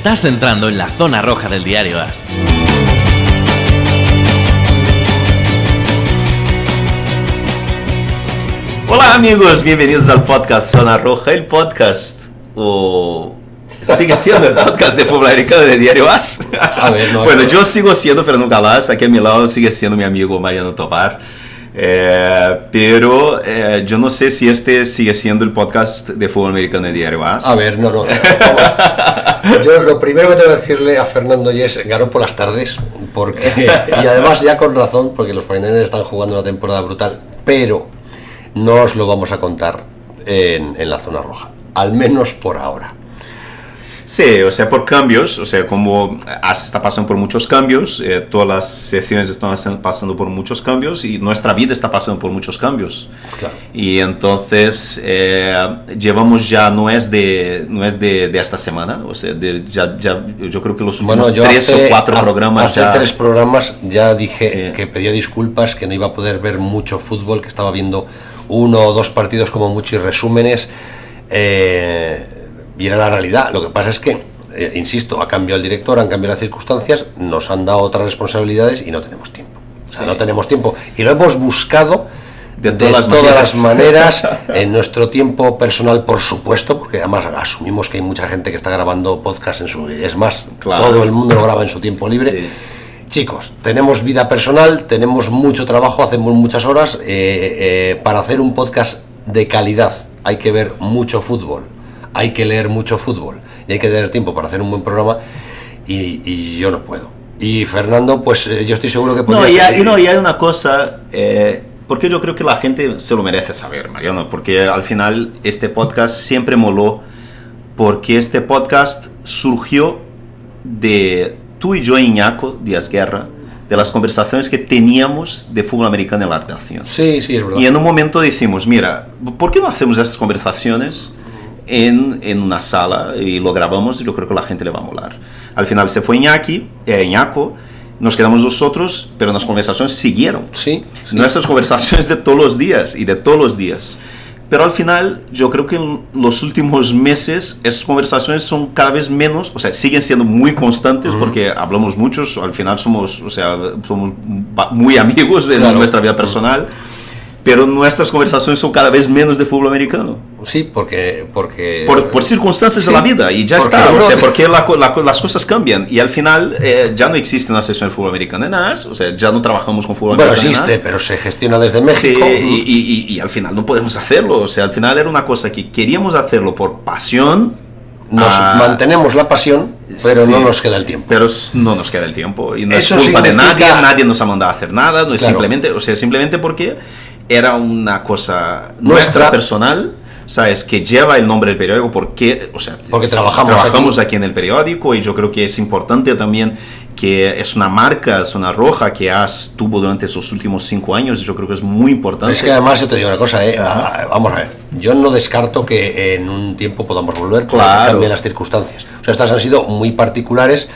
Estás entrando en la zona roja del diario AS. Hola amigos, bienvenidos al podcast Zona Roja, el podcast o sigue siendo el podcast de fútbol americano de Diario AS. A ver, no, bueno, no. yo sigo siendo Fernando Galás, aquí a mi lado sigue siendo mi amigo Mariano Tobar. Eh, pero eh, yo no sé si este sigue siendo el podcast de fútbol americano de Diario AS. A ver, no, no. Yo lo primero que tengo que decirle a Fernando es ganó por las tardes, porque y además ya con razón, porque los Finales están jugando una temporada brutal, pero no os lo vamos a contar en, en la zona roja, al menos por ahora. Sí, o sea, por cambios, o sea, como AS está pasando por muchos cambios, eh, todas las secciones están pasando por muchos cambios y nuestra vida está pasando por muchos cambios. Claro. Y entonces eh, llevamos ya, no es de, no es de, de esta semana, o sea, de- ya, ya, yo creo que los últimos Bueno, yo tres hace, o cuatro hace- programas hace ya... tres programas ya dije Sí. que pedía disculpas, que no iba a poder ver mucho fútbol, que estaba viendo uno o dos partidos como mucho y resúmenes. eh, y era la realidad. Lo que pasa es que, eh, insisto, ha cambiado el director, han cambiado las circunstancias, nos han dado otras responsabilidades y no tenemos tiempo. O sea, Sí. no tenemos tiempo. Y lo hemos buscado De de, todas las las maneras, en nuestro tiempo personal, por supuesto, porque además asumimos que hay mucha gente que está grabando podcast en su... Es más, Claro. todo el mundo lo graba en su tiempo libre. Sí. Chicos, tenemos vida personal, tenemos mucho trabajo, hacemos muchas horas. eh, eh, para hacer un podcast de calidad hay que ver mucho fútbol, hay que leer mucho fútbol y hay que tener tiempo para hacer un buen programa y, y yo no puedo. Y Fernando, pues eh, yo estoy seguro que No, podría y hay, no, y hay una cosa, eh, porque yo creo que la gente se lo merece saber, Mariano, porque al final este podcast siempre moló, porque este podcast surgió de tú y yo, Iñaco Díaz Guerra, de las conversaciones que teníamos de fútbol americano en la redacción. Sí, sí, es verdad. Y en un momento decimos, mira, ¿por qué no hacemos estas conversaciones en, en una sala y lo grabamos y yo creo que la gente le va a molar? Al final se fue Iñaki, eh, Iñaco, nos quedamos nosotros, pero las conversaciones siguieron. Sí, sí. Nuestras conversaciones de todos los días y de todos los días. Pero al final, yo creo que en los últimos meses esas conversaciones son cada vez menos, o sea, siguen siendo muy constantes porque hablamos muchos, al final somos, o sea, somos muy amigos en Claro. nuestra vida personal, pero nuestras conversaciones son cada vez menos de fútbol americano. Sí, porque... porque Por, por circunstancias de Sí, la vida y ya está, o sea, porque la la las cosas cambian y al final eh, ya no existe una sesión de fútbol americano en AS, o sea, ya no trabajamos con fútbol Bueno, americano en existe, pero se gestiona desde Sí, México. y, y- y- y al final no podemos hacerlo. O sea, al final era una cosa que queríamos hacerlo por pasión. Nos ah, mantenemos la pasión, pero sí, no nos queda el tiempo. Pero no nos queda el tiempo. Y no Eso es culpa de nadie, nadie nos ha mandado a hacer nada. No es Claro. simplemente, o sea, simplemente porque era una cosa nuestra, Nuestra. personal. ¿Sabes? Que lleva el nombre del periódico porque, o sea, Porque trabajamos trabajamos aquí. en el periódico y yo creo que es importante también que es una marca, es una roja que has tuvo durante esos últimos cinco años. Yo creo que es muy importante. Es que además yo te digo una cosa, ¿eh? Ah, vamos a ver, yo no descarto que en un tiempo podamos volver Claro. cambian las circunstancias. O sea, estas han sido muy particulares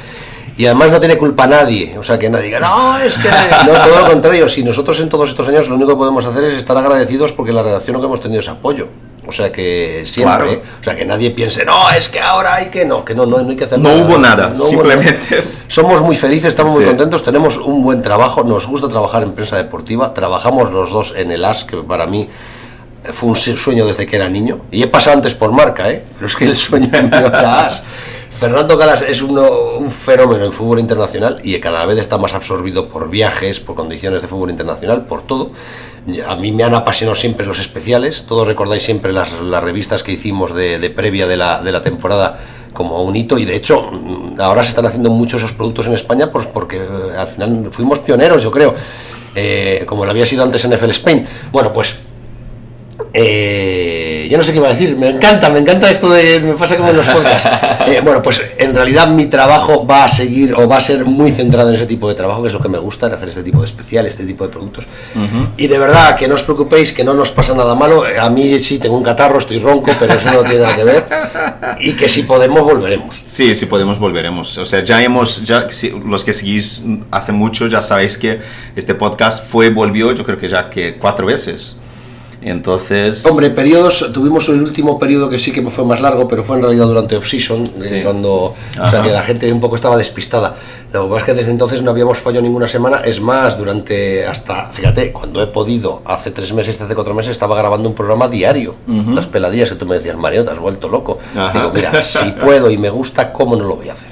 y además no tiene culpa nadie. O sea, que nadie diga, no, es que... No, todo lo contrario, si nosotros en todos estos años lo único que podemos hacer es estar agradecidos porque la redacción lo que hemos tenido es apoyo. O sea que siempre, Claro. ¿eh? o sea que nadie piense, no, es que ahora hay que, no, que no, no, no hay que hacer No nada. hubo nada, No hubo simplemente- nada. Somos muy felices, estamos Sí. muy contentos, tenemos un buen trabajo, nos gusta trabajar en prensa deportiva, trabajamos los dos en el AS, que para mí fue un sueño desde que era niño, y he pasado antes por marca, ¿eh? pero es que el sueño mío era AS. Fernando Calas es un fenómeno en fútbol internacional y cada vez está más absorbido por viajes, por condiciones de fútbol internacional, por todo. A mí me han apasionado siempre los especiales, todos recordáis siempre las, revistas que hicimos de, previa de la, de la temporada como un hito. Y de hecho mm, ahora se están haciendo muchos esos productos en España pues porque eh, al final fuimos pioneros yo creo eh, como lo había sido antes en FL Spain. Bueno pues eh, ya no sé qué iba a decir, me encanta, me encanta esto de, me pasa como en los podcasts. Eh, bueno, pues en realidad mi trabajo va a seguir o va a ser muy centrado en ese tipo de trabajo, que es lo que me gusta, en hacer este tipo de especial, este tipo de productos. Y de verdad, que no os preocupéis, que no nos pasa nada malo. A mí sí tengo un catarro, estoy ronco, pero eso no tiene nada que ver. Y que si podemos, volveremos. Sí, sí podemos, volveremos. O sea, ya hemos, ya, si- los que seguís hace mucho ya sabéis que este podcast fue, volvió, yo creo que ya que cuatro veces. Entonces... Hombre, periodos, tuvimos el último periodo que sí que fue más largo, pero fue en realidad durante off-season, Sí. cuando o sea, que la gente un poco estaba despistada. Lo que pasa es que desde entonces no habíamos fallado ninguna semana, es más, durante hasta, fíjate, cuando he podido, hace tres meses, hace cuatro meses, estaba grabando un programa diario, las peladillas que tú me decías, Mario, te has vuelto loco. Ajá. Digo, mira, si puedo y me gusta, ¿cómo no lo voy a hacer?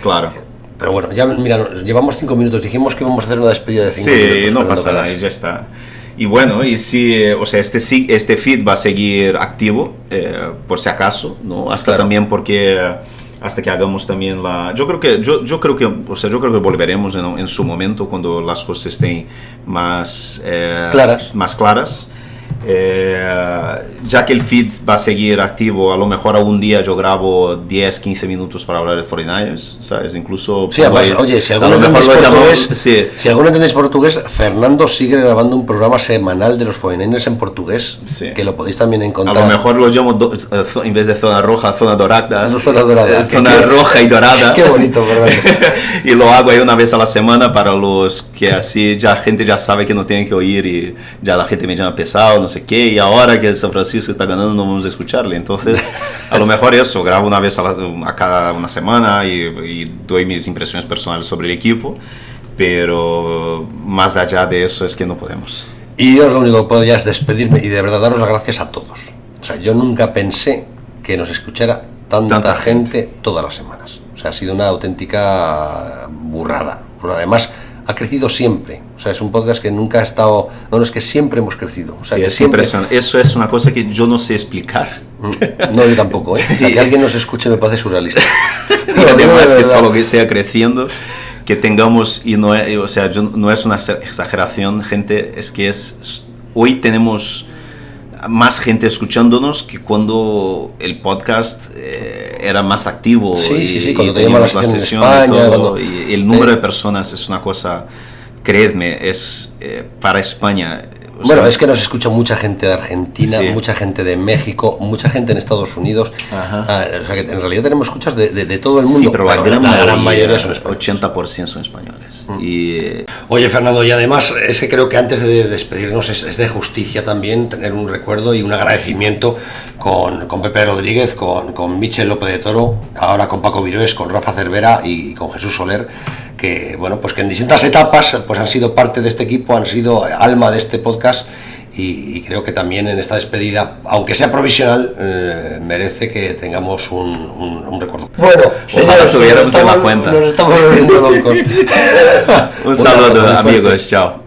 Claro. Pero bueno, ya mira, llevamos cinco minutos, dijimos que íbamos a hacer una despedida de cinco Sí, minutos. no Fernando pasa nada, ya está. Y bueno, y si, eh, o sea, este, este feed va a seguir activo, eh, por si acaso, ¿no? Hasta Claro. también porque, eh, hasta que hagamos también la... Yo creo que, yo, yo creo que, o sea, yo creo que volveremos en, en su momento cuando las cosas estén más... eh, Claras. Más claras. Eh, ya que el feed va a seguir activo, a lo mejor algún día yo grabo 10, 15 minutos para hablar de 49ers, ¿sabes? Incluso... Sí, además, ir- oye, si a alguno entendéis portugués, sí. si alguno entendéis portugués, Fernando sigue grabando un programa semanal de los 49ers en portugués, Sí. que lo podéis también A encontrar. lo mejor lo llamo do- eh, en vez de zona roja, zona dorada. Zona dorada. Eh, Zona Qué- roja y dorada. Qué bonito, y lo hago ahí una vez a la semana para los que así ya gente ya sabe que no tienen que oír y ya la gente me llama pesado, no sé qué, y ahora que San Francisco está ganando no vamos a escucharle. Entonces, a lo mejor eso, grabo una vez a, la- a cada una semana y, y doy mis impresiones personales sobre el equipo, pero más allá de eso es que no podemos. Y yo lo único que puedo ya es despedirme y de verdad daros las gracias a todos. O sea, yo nunca pensé que nos escuchara tanta, Tanta gente, todas las semanas. O sea, ha sido una auténtica burrada. burrada. Además, ha crecido siempre. O sea, es un podcast que nunca ha estado... No, no, es que siempre hemos crecido. O sea, Sí, que es siempre... impresionante. Eso es una cosa que yo no sé explicar. Mm, No, yo tampoco, ¿eh? O sea, que alguien nos escuche me parece surrealista. y además que solo que sea creciendo, que tengamos, y no es, o sea, yo- no es una exageración, gente, es que es, hoy tenemos más gente escuchándonos que cuando el podcast eh, era más activo Sí, y, sí, sí, cuando teníamos la sesión sesión en y todo, cuando- y el número Eh. de personas es una cosa, creedme, es eh, para España. O Bueno, sea, es que nos escucha mucha gente de Argentina, Sí. mucha gente de México, mucha gente en Estados Unidos. Ajá. Ah, o sea, que en realidad tenemos escuchas de, de- de todo el mundo. Sí, pero la gran, mayoría, mayoría son españoles. 80% son españoles. Y eh, Oye, Fernando, y además es que creo que antes de despedirnos es, es de justicia también tener un recuerdo y un agradecimiento con, con Pepe Rodríguez, con, con Michel López de Toro, ahora con Paco Virués, con Rafa Cervera y con Jesús Soler, que bueno, pues que en distintas etapas pues han sido parte de este equipo, han sido alma de este podcast. Y, y creo que también en esta despedida, aunque sea provisional, eh, merece que tengamos un, un- un recuerdo. Bueno, tuviéramos en la cuenta. nos estamos volviendo locos. un saludo, amigos. Chao.